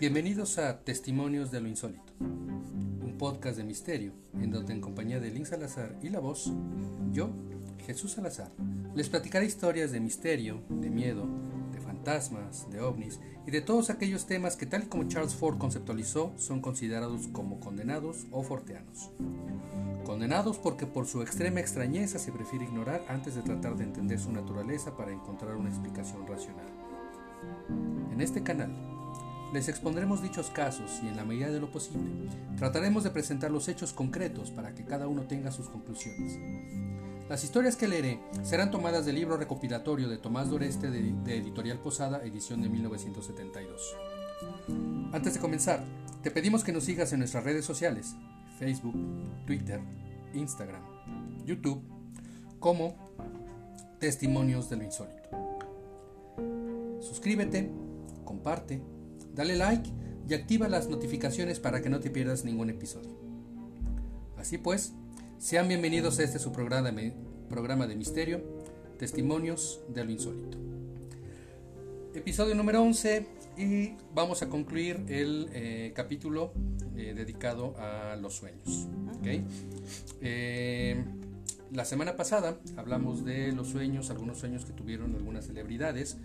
Bienvenidos a Testimonios de lo Insólito, un podcast de misterio en donde en compañía de Link Salazar y la voz, yo, Jesús Salazar, les platicaré historias de misterio, de miedo, de fantasmas, de ovnis y de todos aquellos temas que tal y como Charles Ford conceptualizó son considerados como condenados o forteanos. Condenados porque por su extrema extrañeza se prefiere ignorar antes de tratar de entender su naturaleza para encontrar una explicación racional. En este canal les expondremos dichos casos y en la medida de lo posible trataremos de presentar los hechos concretos para que cada uno tenga sus conclusiones. Las historias que leeré serán tomadas del libro recopilatorio de Tomás Doreste de, de Editorial Posada, edición de 1972. Antes de comenzar, te pedimos que nos sigas en nuestras redes sociales, Facebook, Twitter, Instagram, YouTube, como Testimonios de lo Insólito. Suscríbete, comparte, dale like y activa las notificaciones para que no te pierdas ningún episodio. Así pues, sean bienvenidos a este su programa de, programa de misterio, Testimonios de lo Insólito. Episodio número 11 y vamos a concluir el eh, capítulo eh, dedicado a los sueños. ¿okay? Eh, la semana pasada hablamos de los sueños, algunos sueños que tuvieron algunas celebridades.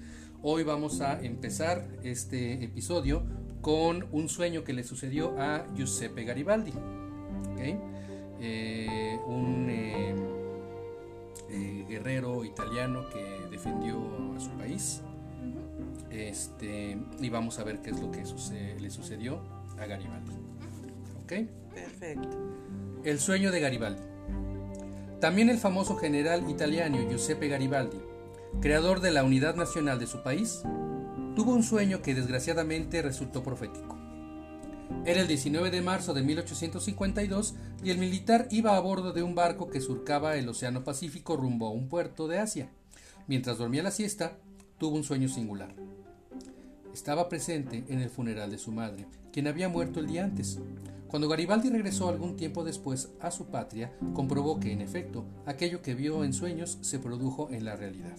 Hoy vamos a empezar este episodio con un sueño que le sucedió a Giuseppe Garibaldi. ¿okay? Eh, un eh, eh, guerrero italiano que defendió a su país. Este, y vamos a ver qué es lo que le sucedió a Garibaldi. ¿Ok? Perfecto. El sueño de Garibaldi. También el famoso general italiano Giuseppe Garibaldi, creador de la unidad nacional de su país, tuvo un sueño que desgraciadamente resultó profético. Era el 19 de marzo de 1852 y el militar iba a bordo de un barco que surcaba el Océano Pacífico rumbo a un puerto de Asia. Mientras dormía la siesta, tuvo un sueño singular. Estaba presente en el funeral de su madre, quien había muerto el día antes. Cuando Garibaldi regresó algún tiempo después a su patria, comprobó que, en efecto, aquello que vio en sueños se produjo en la realidad.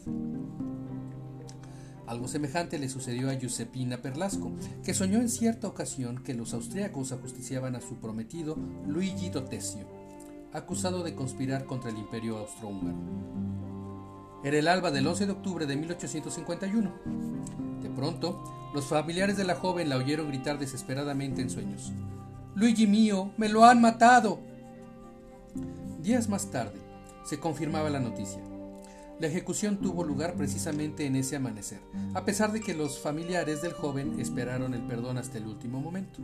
Algo semejante le sucedió a Giuseppina Perlasco, que soñó en cierta ocasión que los austríacos ajusticiaban a su prometido Luigi Dotesio, acusado de conspirar contra el imperio austrohúngaro. Era el alba del 11 de octubre de 1851. De pronto, los familiares de la joven la oyeron gritar desesperadamente en sueños. Luigi mío, me lo han matado. Días más tarde, se confirmaba la noticia. La ejecución tuvo lugar precisamente en ese amanecer, a pesar de que los familiares del joven esperaron el perdón hasta el último momento.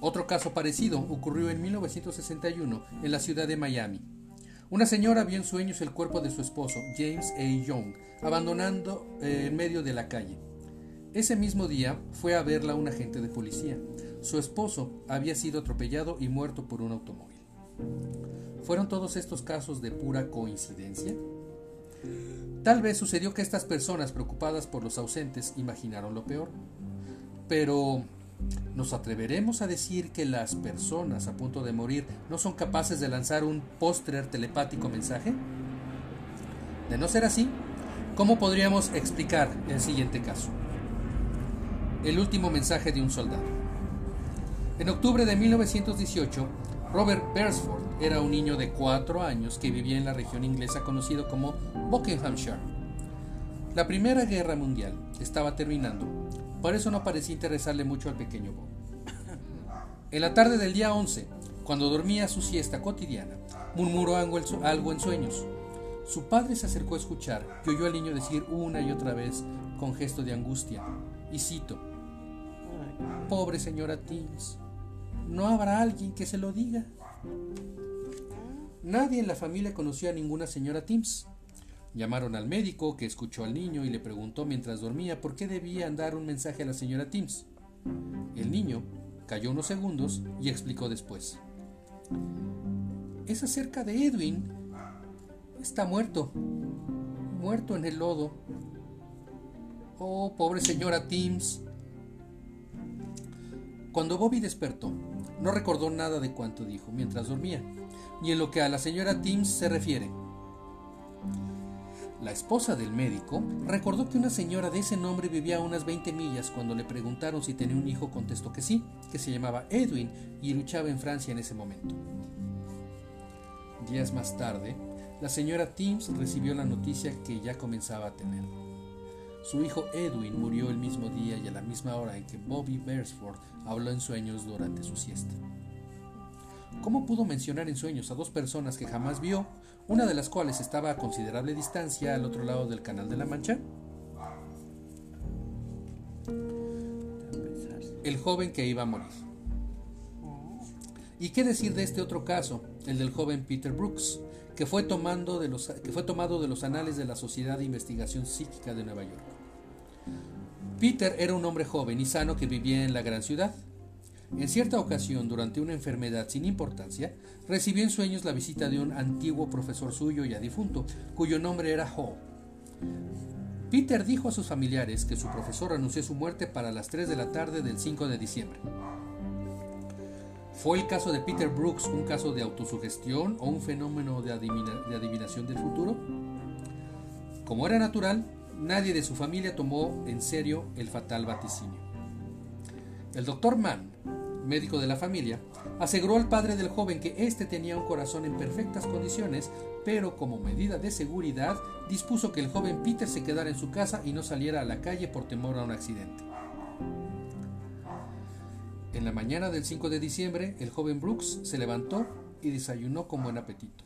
Otro caso parecido ocurrió en 1961 en la ciudad de Miami. Una señora vio en sueños el cuerpo de su esposo, James A. Young, abandonando eh, en medio de la calle. Ese mismo día fue a verla un agente de policía. Su esposo había sido atropellado y muerto por un automóvil. ¿Fueron todos estos casos de pura coincidencia? Tal vez sucedió que estas personas preocupadas por los ausentes imaginaron lo peor. Pero, ¿nos atreveremos a decir que las personas a punto de morir no son capaces de lanzar un póster telepático mensaje? De no ser así, ¿cómo podríamos explicar el siguiente caso? El último mensaje de un soldado. En octubre de 1918, Robert Beresford era un niño de cuatro años que vivía en la región inglesa conocido como Buckinghamshire. La Primera Guerra Mundial estaba terminando, por eso no parecía interesarle mucho al pequeño Bob. En la tarde del día 11, cuando dormía su siesta cotidiana, murmuró algo en sueños. Su padre se acercó a escuchar y oyó al niño decir una y otra vez, con gesto de angustia, y cito, Pobre señora Teams, ¿no habrá alguien que se lo diga? Nadie en la familia conocía a ninguna señora Timms. Llamaron al médico que escuchó al niño y le preguntó mientras dormía por qué debía dar un mensaje a la señora Timms. El niño calló unos segundos y explicó después. Es acerca de Edwin. Está muerto. Muerto en el lodo. Oh, pobre señora Timms. Cuando Bobby despertó, no recordó nada de cuanto dijo mientras dormía, ni en lo que a la señora Timms se refiere. La esposa del médico recordó que una señora de ese nombre vivía a unas 20 millas. Cuando le preguntaron si tenía un hijo, contestó que sí, que se llamaba Edwin y luchaba en Francia en ese momento. Días más tarde, la señora Timms recibió la noticia que ya comenzaba a tener. Su hijo Edwin murió el mismo día y a la misma hora en que Bobby Beresford habló en sueños durante su siesta. ¿Cómo pudo mencionar en sueños a dos personas que jamás vio, una de las cuales estaba a considerable distancia al otro lado del Canal de la Mancha? El joven que iba a morir. ¿Y qué decir de este otro caso, el del joven Peter Brooks, que fue, de los, que fue tomado de los anales de la Sociedad de Investigación Psíquica de Nueva York? Peter era un hombre joven y sano que vivía en la gran ciudad. En cierta ocasión, durante una enfermedad sin importancia, recibió en sueños la visita de un antiguo profesor suyo ya difunto, cuyo nombre era Hall. Peter dijo a sus familiares que su profesor anunció su muerte para las 3 de la tarde del 5 de diciembre. ¿Fue el caso de Peter Brooks un caso de autosugestión o un fenómeno de adivinación del futuro? Como era natural, nadie de su familia tomó en serio el fatal vaticinio. El doctor Mann, médico de la familia, aseguró al padre del joven que éste tenía un corazón en perfectas condiciones, pero como medida de seguridad dispuso que el joven Peter se quedara en su casa y no saliera a la calle por temor a un accidente. En la mañana del 5 de diciembre, el joven Brooks se levantó y desayunó con buen apetito.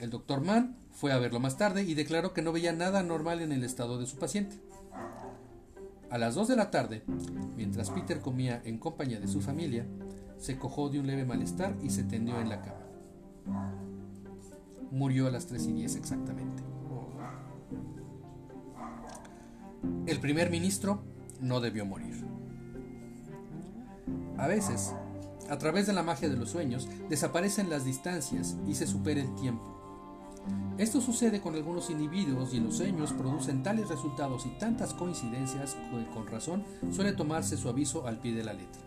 El doctor Mann fue a verlo más tarde y declaró que no veía nada normal en el estado de su paciente. A las 2 de la tarde, mientras Peter comía en compañía de su familia, se cojó de un leve malestar y se tendió en la cama. Murió a las 3 y 10 exactamente. El primer ministro no debió morir. A veces, a través de la magia de los sueños, desaparecen las distancias y se supera el tiempo. Esto sucede con algunos individuos y los sueños producen tales resultados y tantas coincidencias que con razón suele tomarse su aviso al pie de la letra.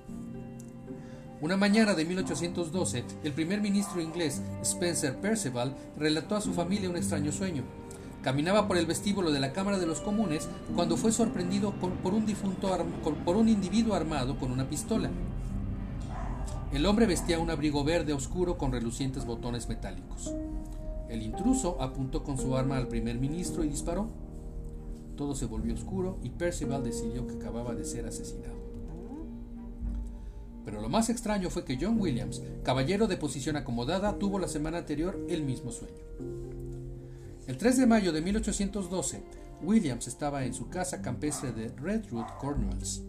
Una mañana de 1812, el primer ministro inglés Spencer Perceval relató a su familia un extraño sueño. Caminaba por el vestíbulo de la Cámara de los Comunes cuando fue sorprendido por, un difunto por un individuo armado con una pistola. El hombre vestía un abrigo verde oscuro con relucientes botones metálicos. El intruso apuntó con su arma al primer ministro y disparó. Todo se volvió oscuro y Percival decidió que acababa de ser asesinado. Pero lo más extraño fue que John Williams, caballero de posición acomodada, tuvo la semana anterior el mismo sueño. El 3 de mayo de 1812, Williams estaba en su casa campestre de Redwood, Cornwalls.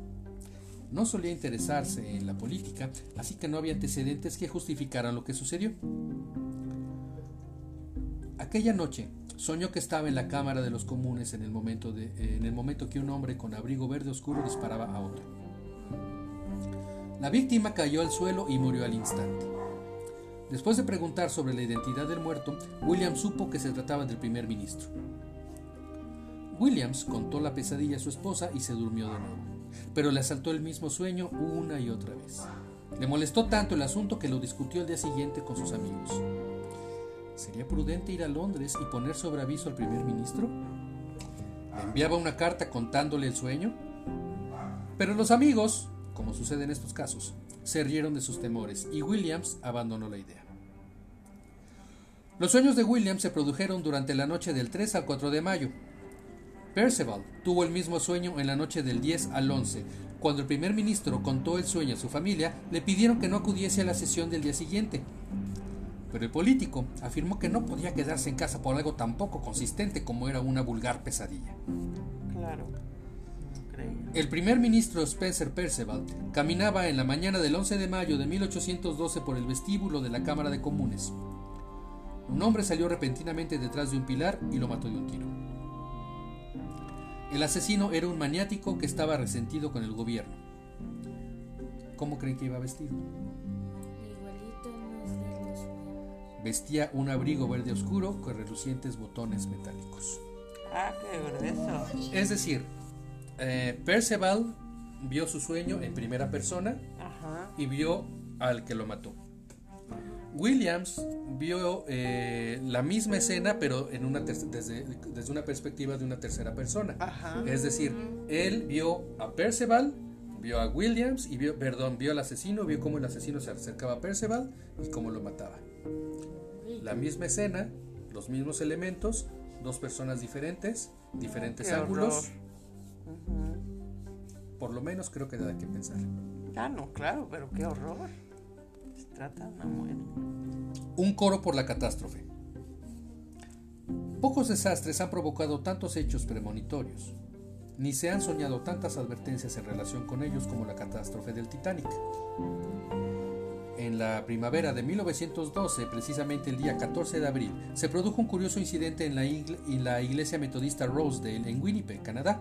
No solía interesarse en la política, así que no había antecedentes que justificaran lo que sucedió. Aquella noche soñó que estaba en la Cámara de los Comunes en el momento, de, en el momento que un hombre con abrigo verde oscuro disparaba a otro. La víctima cayó al suelo y murió al instante. Después de preguntar sobre la identidad del muerto, Williams supo que se trataba del primer ministro. Williams contó la pesadilla a su esposa y se durmió de nuevo, pero le asaltó el mismo sueño una y otra vez. Le molestó tanto el asunto que lo discutió el día siguiente con sus amigos. ¿Sería prudente ir a Londres y poner sobre aviso al primer ministro? enviaba una carta contándole el sueño? Pero los amigos, como sucede en estos casos, se rieron de sus temores y Williams abandonó la idea. Los sueños de Williams se produjeron durante la noche del 3 al 4 de mayo. Perceval tuvo el mismo sueño en la noche del 10 al 11. Cuando el primer ministro contó el sueño a su familia, le pidieron que no acudiese a la sesión del día siguiente. Pero el político afirmó que no podía quedarse en casa por algo tan poco consistente como era una vulgar pesadilla. Claro. El primer ministro Spencer Perceval caminaba en la mañana del 11 de mayo de 1812 por el vestíbulo de la Cámara de Comunes. Un hombre salió repentinamente detrás de un pilar y lo mató de un tiro. El asesino era un maniático que estaba resentido con el gobierno. ¿Cómo creen que iba vestido? Vestía un abrigo verde oscuro con relucientes botones metálicos. Ah, qué grueso. Es decir, eh, Perceval vio su sueño en primera persona y vio al que lo mató. Williams vio eh, la misma escena, pero en una desde, desde, una perspectiva de una tercera persona. Es decir, él vio a Percival, vio a Williams y vio, perdón, vio al asesino, vio cómo el asesino se acercaba a Percival y cómo lo mataba. La misma escena, los mismos elementos, dos personas diferentes, diferentes ángulos. Por lo menos creo que da que pensar. Ah, no, claro, pero qué horror. Se trata de una muerte. Un coro por la catástrofe. Pocos desastres han provocado tantos hechos premonitorios, ni se han soñado tantas advertencias en relación con ellos como la catástrofe del Titanic. En la primavera de 1912, precisamente el día 14 de abril, se produjo un curioso incidente en la, iglesia metodista Rosedale en Winnipeg, Canadá.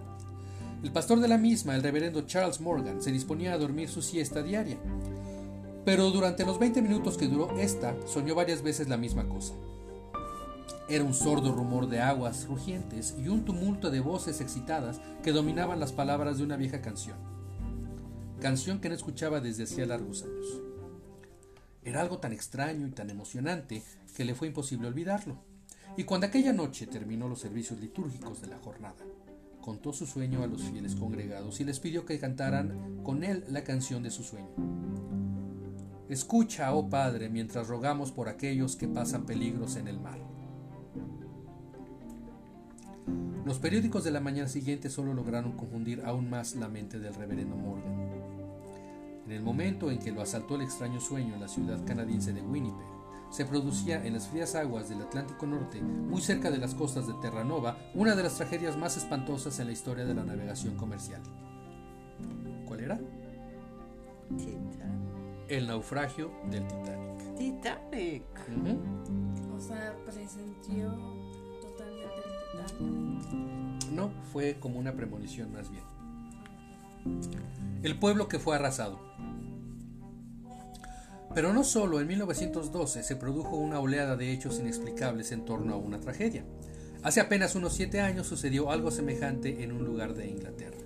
El pastor de la misma, el reverendo Charles Morgan, se disponía a dormir su siesta diaria. Pero durante los 20 minutos que duró esta, soñó varias veces la misma cosa. Era un sordo rumor de aguas rugientes y un tumulto de voces excitadas que dominaban las palabras de una vieja canción. Canción que no escuchaba desde hacía largos años. Era algo tan extraño y tan emocionante que le fue imposible olvidarlo. Y cuando aquella noche terminó los servicios litúrgicos de la jornada, contó su sueño a los fieles congregados y les pidió que cantaran con él la canción de su sueño. Escucha, oh Padre, mientras rogamos por aquellos que pasan peligros en el mar. Los periódicos de la mañana siguiente solo lograron confundir aún más la mente del reverendo Morgan. En el momento en que lo asaltó el extraño sueño en la ciudad canadiense de Winnipeg, se producía en las frías aguas del Atlántico Norte, muy cerca de las costas de Terranova, una de las tragedias más espantosas en la historia de la navegación comercial. ¿Cuál era? El naufragio del Titanic. Titanic. O sea, presenció totalmente el Titanic. No, fue como una premonición más bien. El pueblo que fue arrasado. Pero no solo en 1912 se produjo una oleada de hechos inexplicables en torno a una tragedia. Hace apenas unos siete años sucedió algo semejante en un lugar de Inglaterra.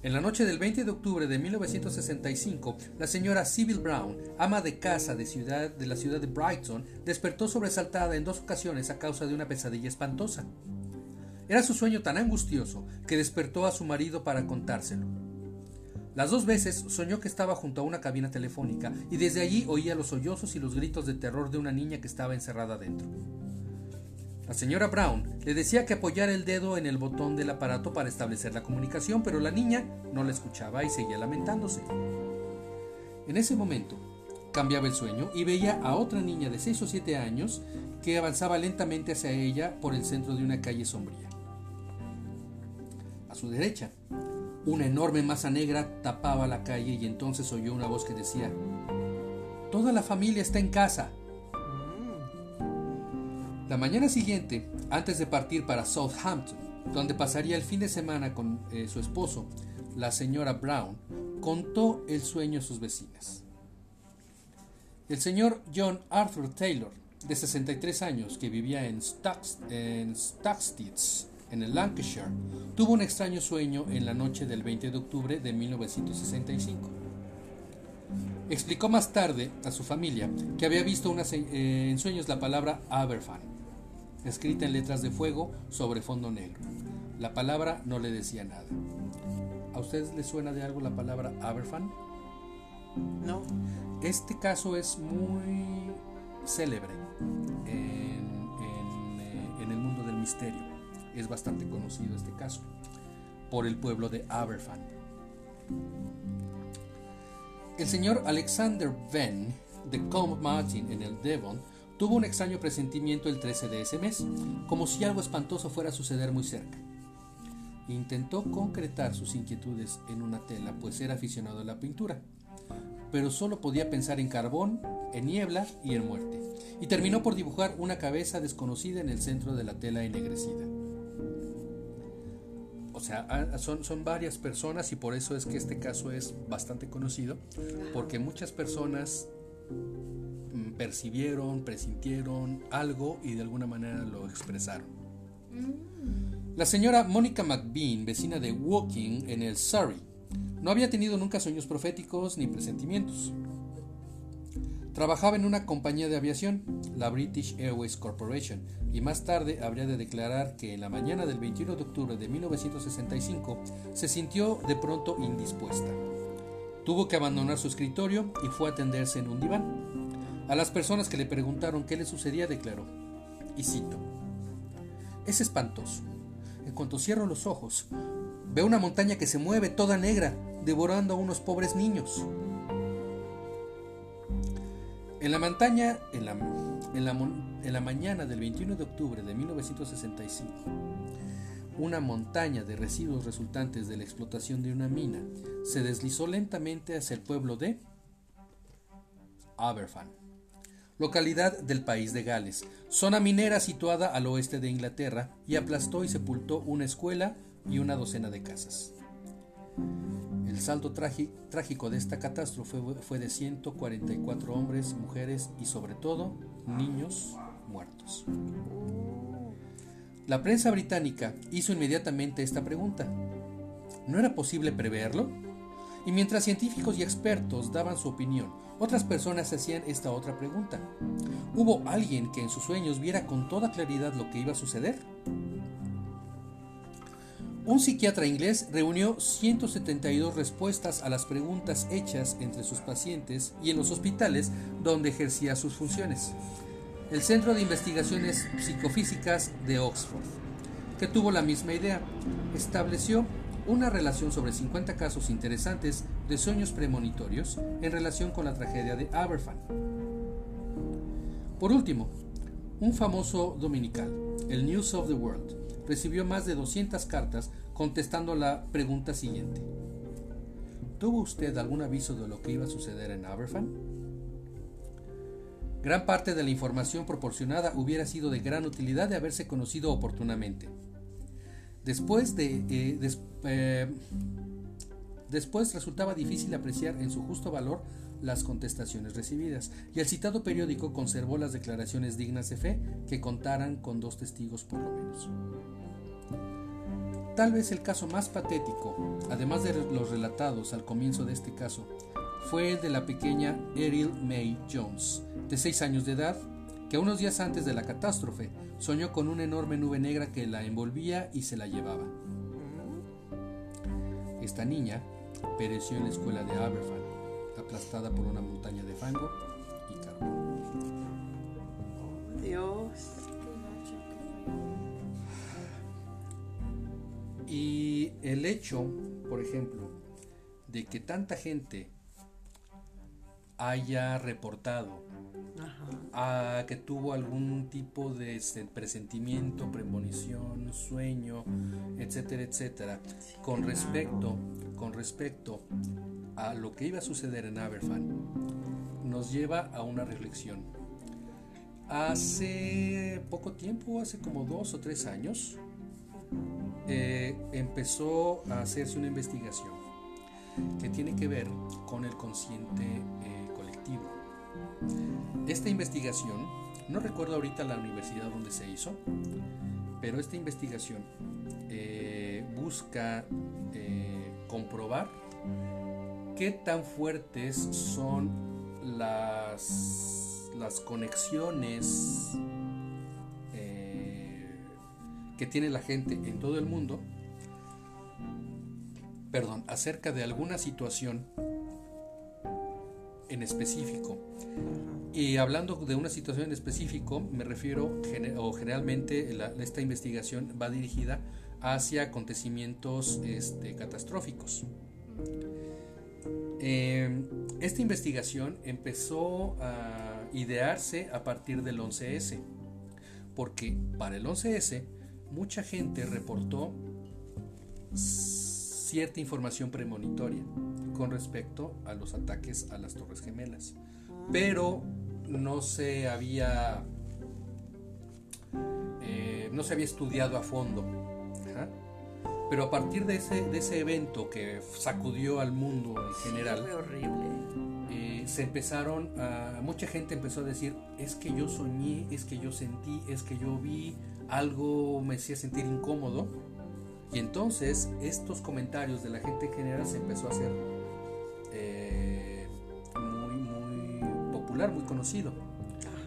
En la noche del 20 de octubre de 1965, la señora Sybil Brown, ama de casa de, de la ciudad de Brighton, despertó sobresaltada en dos ocasiones a causa de una pesadilla espantosa. Era su sueño tan angustioso que despertó a su marido para contárselo. Las dos veces soñó que estaba junto a una cabina telefónica y desde allí oía los sollozos y los gritos de terror de una niña que estaba encerrada dentro. La señora Brown le decía que apoyara el dedo en el botón del aparato para establecer la comunicación, pero la niña no la escuchaba y seguía lamentándose. En ese momento, cambiaba el sueño y veía a otra niña de 6 o 7 años que avanzaba lentamente hacia ella por el centro de una calle sombría. Su derecha, una enorme masa negra tapaba la calle y entonces oyó una voz que decía, Toda la familia está en casa. La mañana siguiente, antes de partir para Southampton, donde pasaría el fin de semana con eh, su esposo, la señora Brown contó el sueño a sus vecinas. El señor John Arthur Taylor, de 63 años, que vivía en, en en el Lancashire, tuvo un extraño sueño en la noche del 20 de octubre de 1965. Explicó más tarde a su familia que había visto eh, en sueños la palabra Aberfan, escrita en letras de fuego sobre fondo negro. La palabra no le decía nada. ¿A ustedes les suena de algo la palabra Aberfan? No. Este caso es muy célebre en, eh, en el mundo del misterio es bastante conocido este caso, por el pueblo de Aberfan. El señor Alexander Venn de Combe Martin en el Devon tuvo un extraño presentimiento el 13 de ese mes, como si algo espantoso fuera a suceder muy cerca. Intentó concretar sus inquietudes en una tela, pues era aficionado a la pintura, pero solo podía pensar en carbón, en niebla y en muerte, y terminó por dibujar una cabeza desconocida en el centro de la tela ennegrecida o sea, son, son varias personas y por eso es que este caso es bastante conocido, porque muchas personas mm, percibieron, presintieron algo y de alguna manera lo expresaron. Mm. La señora Mónica McBean, vecina de Woking en el Surrey, no había tenido nunca sueños proféticos ni presentimientos. Trabajaba en una compañía de aviación, la British Airways Corporation, y más tarde habría de declarar que en la mañana del 21 de octubre de 1965 se sintió de pronto indispuesta. Tuvo que abandonar su escritorio y fue a atenderse en un diván. A las personas que le preguntaron qué le sucedía declaró, y cito, es espantoso. En cuanto cierro los ojos, veo una montaña que se mueve toda negra, devorando a unos pobres niños. En la montaña, en la, en la, mañana del 21 de octubre de 1965, una montaña de residuos resultantes de la explotación de una mina se deslizó lentamente hacia el pueblo de Aberfan, localidad del país de Gales, zona minera situada al oeste de Inglaterra, y aplastó y sepultó una escuela y una docena de casas. El saldo trágico de esta catástrofe fue de 144 hombres, mujeres y sobre todo niños muertos. La prensa británica hizo inmediatamente esta pregunta. ¿No era posible preverlo? Y mientras científicos y expertos daban su opinión, otras personas hacían esta otra pregunta. ¿Hubo alguien que en sus sueños viera con toda claridad lo que iba a suceder? Un psiquiatra inglés reunió 172 respuestas a las preguntas hechas entre sus pacientes y en los hospitales donde ejercía sus funciones. El Centro de Investigaciones Psicofísicas de Oxford, que tuvo la misma idea, estableció una relación sobre 50 casos interesantes de sueños premonitorios en relación con la tragedia de Aberfan. Por último, un famoso dominical, el News of the World, recibió más de 200 cartas contestando la pregunta siguiente. ¿Tuvo usted algún aviso de lo que iba a suceder en Aberfan? Gran parte de la información proporcionada hubiera sido de gran utilidad de haberse conocido oportunamente. Después de... Eh, eh, después resultaba difícil apreciar en su justo valor las contestaciones recibidas, y el citado periódico conservó las declaraciones dignas de fe que contaran con dos testigos por lo menos. Tal vez el caso más patético, además de los relatados al comienzo de este caso, fue el de la pequeña Eril May Jones, de 6 años de edad, que unos días antes de la catástrofe soñó con una enorme nube negra que la envolvía y se la llevaba. Esta niña pereció en la escuela de Aberfan, aplastada por una montaña de fango y carbón. Dios. Y el hecho, por ejemplo, de que tanta gente haya reportado a que tuvo algún tipo de presentimiento, premonición, sueño, etcétera, etcétera, con respecto, con respecto a lo que iba a suceder en Aberfan, nos lleva a una reflexión. Hace poco tiempo, hace como dos o tres años, eh, empezó a hacerse una investigación que tiene que ver con el consciente eh, colectivo. Esta investigación, no recuerdo ahorita la universidad donde se hizo, pero esta investigación eh, busca comprobar qué tan fuertes son las, las conexiones que tiene la gente en todo el mundo, perdón, acerca de alguna situación en específico. Y hablando de una situación en específico, me refiero, o generalmente esta investigación va dirigida hacia acontecimientos este, catastróficos. Em, esta investigación empezó a idearse a partir del 11S, porque para el 11S mucha gente reportó cierta información premonitoria con respecto a los ataques a las Torres Gemelas. Pero no se había eh, no se había estudiado a fondo. Pero a partir de ese, de ese evento que sacudió al mundo en general, eh, se empezaron a, mucha gente empezó a decir, es que yo soñé, es que yo sentí, es que yo vi, algo me hacía sentir incómodo. Y entonces estos comentarios de la gente en general se empezó a hacer eh, muy, muy popular, muy conocido.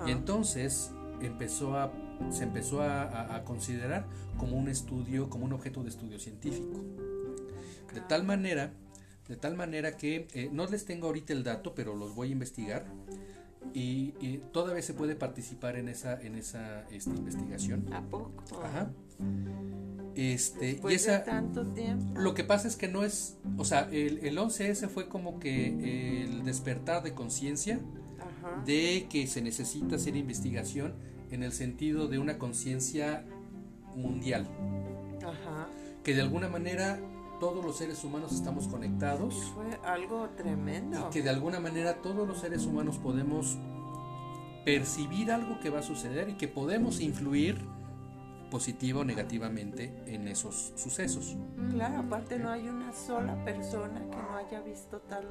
Y entonces empezó a, se empezó a, considerar como un estudio, como un objeto de estudio científico. De tal manera, de tal manera que eh, no les tengo ahorita el dato, pero los voy a investigar. Y, todavía se puede participar en esa, en esa este, investigación. ¿A poco? Ajá. Este, y esa, tanto tiempo. Lo que pasa es que no es, o sea, el, el 11S fue como que el despertar de conciencia de que se necesita hacer investigación en el sentido de una conciencia mundial. Ajá. Que de alguna manera todos los seres humanos estamos conectados. Fue algo tremendo. Y que de alguna manera todos los seres humanos podemos percibir algo que va a suceder y que podemos influir positiva o negativamente en esos sucesos. Claro, aparte no hay una sola persona que no haya visto tal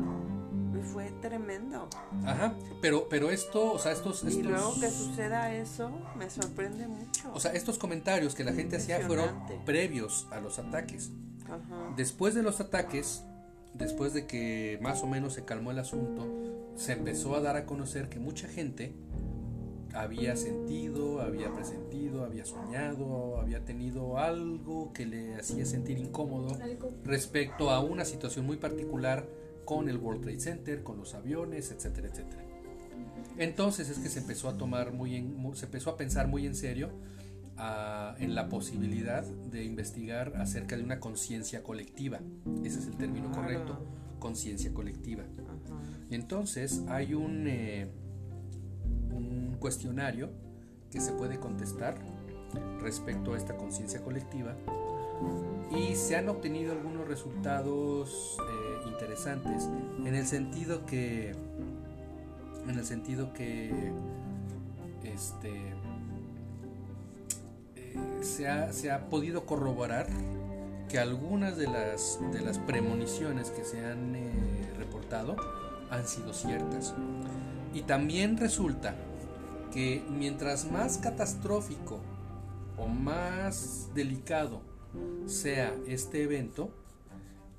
y fue tremendo. Ajá, pero pero esto, o sea, estos, estos... Y luego que suceda eso me sorprende mucho. O sea, estos comentarios que la gente hacía fueron previos a los ataques. Ajá. Después de los ataques, después de que más o menos se calmó el asunto, se empezó a dar a conocer que mucha gente había sentido, había presentido, había soñado, había tenido algo que le hacía sentir incómodo respecto a una situación muy particular con el World Trade Center, con los aviones, etcétera, etcétera. Entonces es que se empezó a tomar muy en, se empezó a pensar muy en serio ah, en la posibilidad de investigar acerca de una conciencia colectiva. Ese es el término correcto, conciencia colectiva. Y entonces hay un eh, un cuestionario que se puede contestar respecto a esta conciencia colectiva y se han obtenido algunos resultados eh, interesantes en el sentido que en el sentido que este eh, se, ha, se, ha, podido corroborar que algunas de las de las premoniciones que se han eh, reportado han sido ciertas. Y también resulta que mientras más catastrófico o más delicado sea este evento,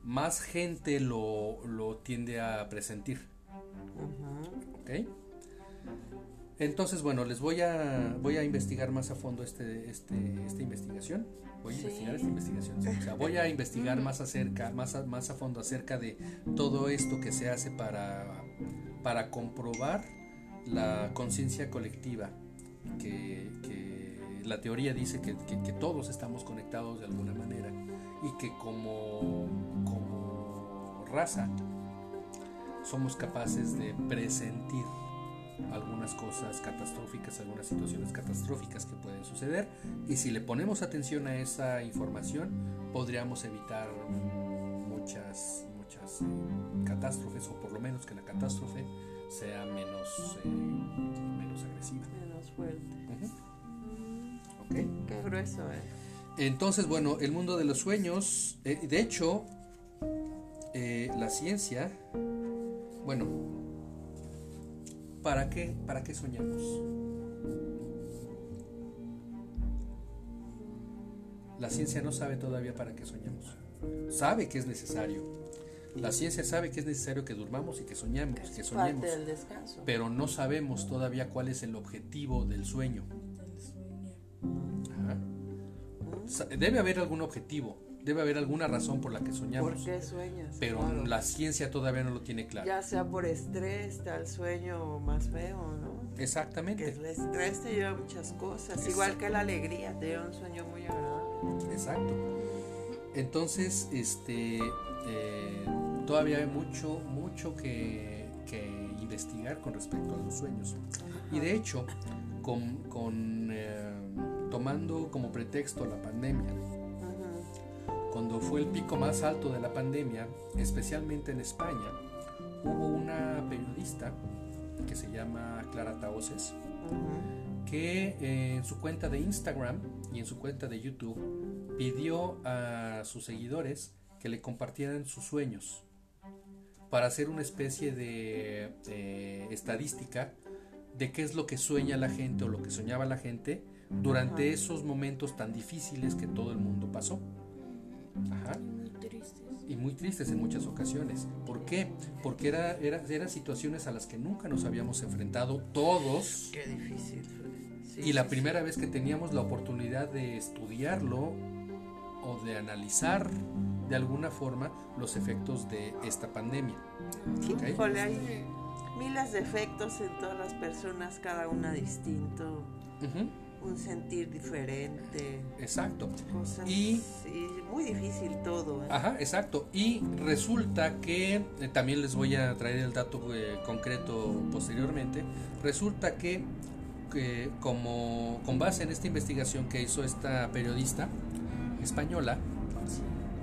más gente lo, tiende a presentir. Entonces, bueno, les voy a, voy a investigar más a fondo este, este, esta investigación. Voy a investigar esta investigación. O sea, voy a investigar más acerca, más a, más a fondo acerca de todo esto que se hace para para comprobar la conciencia colectiva, que, la teoría dice que, todos estamos conectados de alguna manera y que como, como raza somos capaces de presentir algunas cosas catastróficas, algunas situaciones catastróficas que pueden suceder. Y si le ponemos atención a esa información podríamos evitar muchas muchas eh, catástrofes o por lo menos que la catástrofe sea menos, eh, menos agresiva. Menos fuerte. Qué grueso, ¿eh? Entonces, bueno, el mundo de los sueños, eh, de hecho, la ciencia, bueno, ¿para qué, ¿para qué soñamos? La ciencia no sabe todavía para qué soñamos. Sabe que es necesario, la ciencia sabe que es necesario que durmamos y que soñemos, que soñemos, pero no sabemos todavía cuál es el objetivo del sueño. Debe haber algún objetivo, debe haber alguna razón por la que soñamos. ¿Por qué sueñas? Pero la ciencia todavía no lo tiene claro. Ya sea por estrés, el sueño más feo, ¿no? Exactamente. Que el estrés te lleva muchas cosas, igual que la alegría, te lleva un sueño muy agradable. Exacto. Entonces, este, eh, todavía hay mucho, mucho que, investigar con respecto a los sueños. Y de hecho, con, eh, tomando como pretexto la pandemia, cuando fue el pico más alto de la pandemia, especialmente en España, hubo una periodista que se llama Clara Taoses, que eh, en su cuenta de Instagram y en su cuenta de YouTube pidió a sus seguidores que le compartieran sus sueños para hacer una especie de, estadística de qué es lo que sueña la gente o lo que soñaba la gente durante esos momentos tan difíciles que todo el mundo pasó. Ajá. Y muy tristes. y muy tristes en muchas ocasiones. ¿Por qué? Porque era, era- eran situaciones a las que nunca nos habíamos enfrentado todos Qué difícil. Sí, y la sí, primera vez que teníamos la oportunidad de estudiarlo o de analizar de alguna forma los efectos de esta pandemia. sí. Ok. Híjole, hay miles de efectos en todas las personas, cada una distinto, Ujú, un sentir diferente, Exacto. cosas. Y- y muy difícil todo. ¿eh? Ajá, exacto. Y resulta que, eh, también les voy a traer el dato eh, concreto posteriormente, resulta que, que como con base en esta investigación que hizo esta periodista española,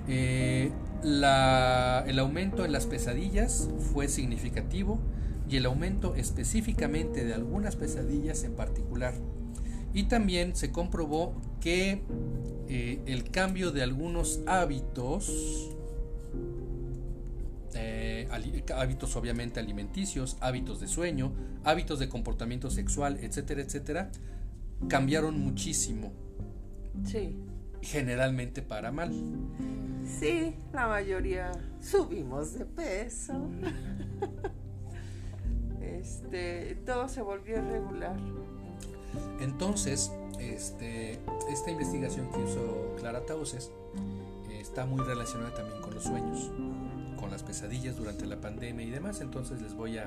eh, el aumento en las pesadillas fue significativo y el aumento específicamente de algunas pesadillas en particular. Y también se comprobó que eh, el cambio de algunos hábitos, eh, hábitos obviamente alimenticios, hábitos de sueño, hábitos de comportamiento sexual, etcétera, etcétera, cambiaron muchísimo, Sí. Generalmente para mal. Sí, la mayoría subimos de peso. Este, todo se volvió irregular. Entonces, este, esta investigación que hizo Clara Tauces eh, está muy relacionada también con los sueños, con las pesadillas durante la pandemia y demás. Entonces les voy a,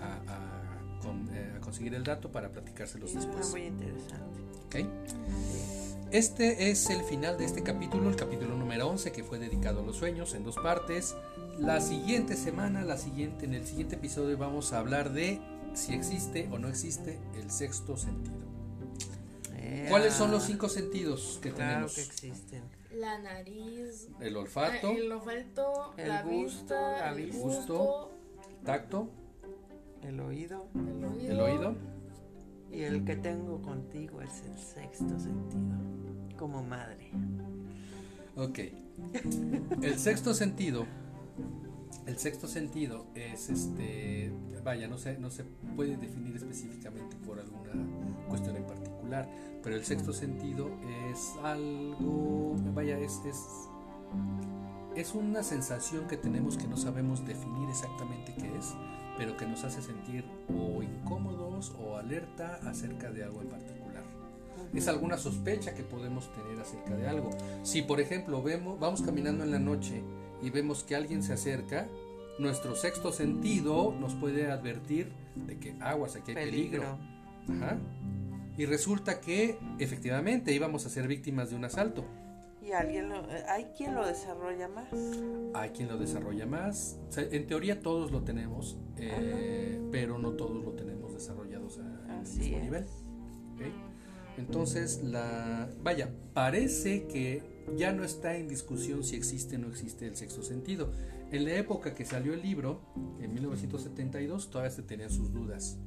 a, a con- eh, a conseguir el dato para platicárselos después. muy interesante. ¿ok? Este es el final de este capítulo, el capítulo número 11 que fue dedicado a los sueños en dos partes. La siguiente semana, la siguiente, en el siguiente episodio vamos a hablar de si existe o no existe el sexto sentido. ¿Cuáles son los Ea, cinco sentidos que Eh, Claro tenemos? que existen. La nariz. El olfato, ah, El olfato, El la gusto, vista, el vista. gusto, tacto, El oído el oído. el oído. Y el que tengo contigo es el sexto sentido. Como madre. Ok. El sexto sentido. El sexto sentido es este. Vaya, no se, no se puede definir específicamente por alguna cuestión en particular. Pero el sexto sentido es algo. Vaya, es. es es una sensación que tenemos que no sabemos definir exactamente qué es, pero que nos hace sentir o incómodos o alerta acerca de algo en particular es alguna sospecha que podemos tener acerca de algo. Si por ejemplo vemos, vamos caminando en la noche y vemos que alguien se acerca, nuestro sexto sentido nos puede advertir de que aguas, aquí hay peligro. Peligro. Ajá. Y resulta que efectivamente íbamos a ser víctimas de un asalto. Y alguien lo, eh, hay quien lo desarrolla más. Hay quien lo desarrolla más. O sea, en teoría todos lo tenemos, eh, pero no todos lo tenemos desarrollados a- mismo es. nivel. ¿ok? Entonces, la, vaya, parece que ya no está en discusión si existe o no existe el sexto sentido. En la época que salió el libro, en 1972, todavía se tenían sus dudas.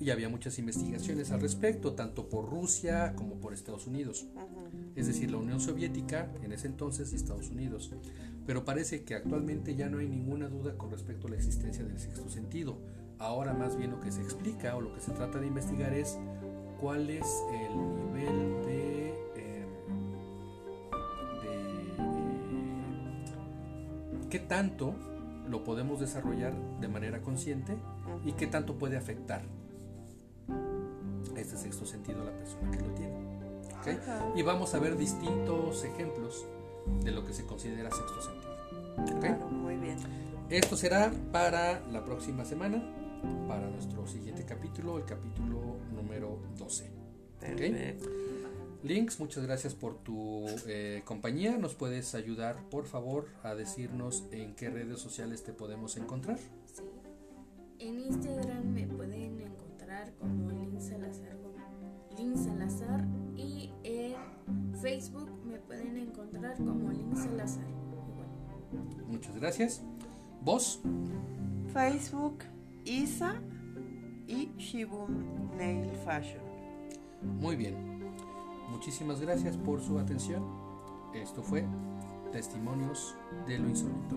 Y había muchas investigaciones al respecto, tanto por Rusia como por Estados Unidos Ujú. Es decir, la Unión Soviética en ese entonces Estados Unidos. Pero parece que actualmente ya no hay ninguna duda con respecto a la existencia del sexto sentido. Ahora más bien lo que se explica o lo que se trata de investigar es cuál es el nivel de... eh, de eh, qué tanto lo podemos desarrollar de manera consciente y qué tanto puede afectar este sexto sentido a la persona que lo tiene. Y vamos a ver distintos ejemplos de lo que se considera sexto sentido. ¿ok? Claro, muy bien. Esto será para la próxima semana, para nuestro siguiente capítulo, el capítulo número 12. Perfecto. Links, muchas gracias por tu eh, compañía. ¿Nos puedes ayudar, por favor, a decirnos en qué redes sociales te podemos encontrar? Sí. En Instagram Facebook me pueden encontrar como Lin Salazar. Igual. Muchas gracias. ¿Vos? Facebook, Isa y Shibum Nail Fashion. Muy bien. Muchísimas gracias por su atención. Esto fue Testimonios de lo Insólito.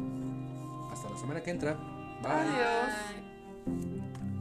Hasta la semana que entra. Bye. Adiós. Bye.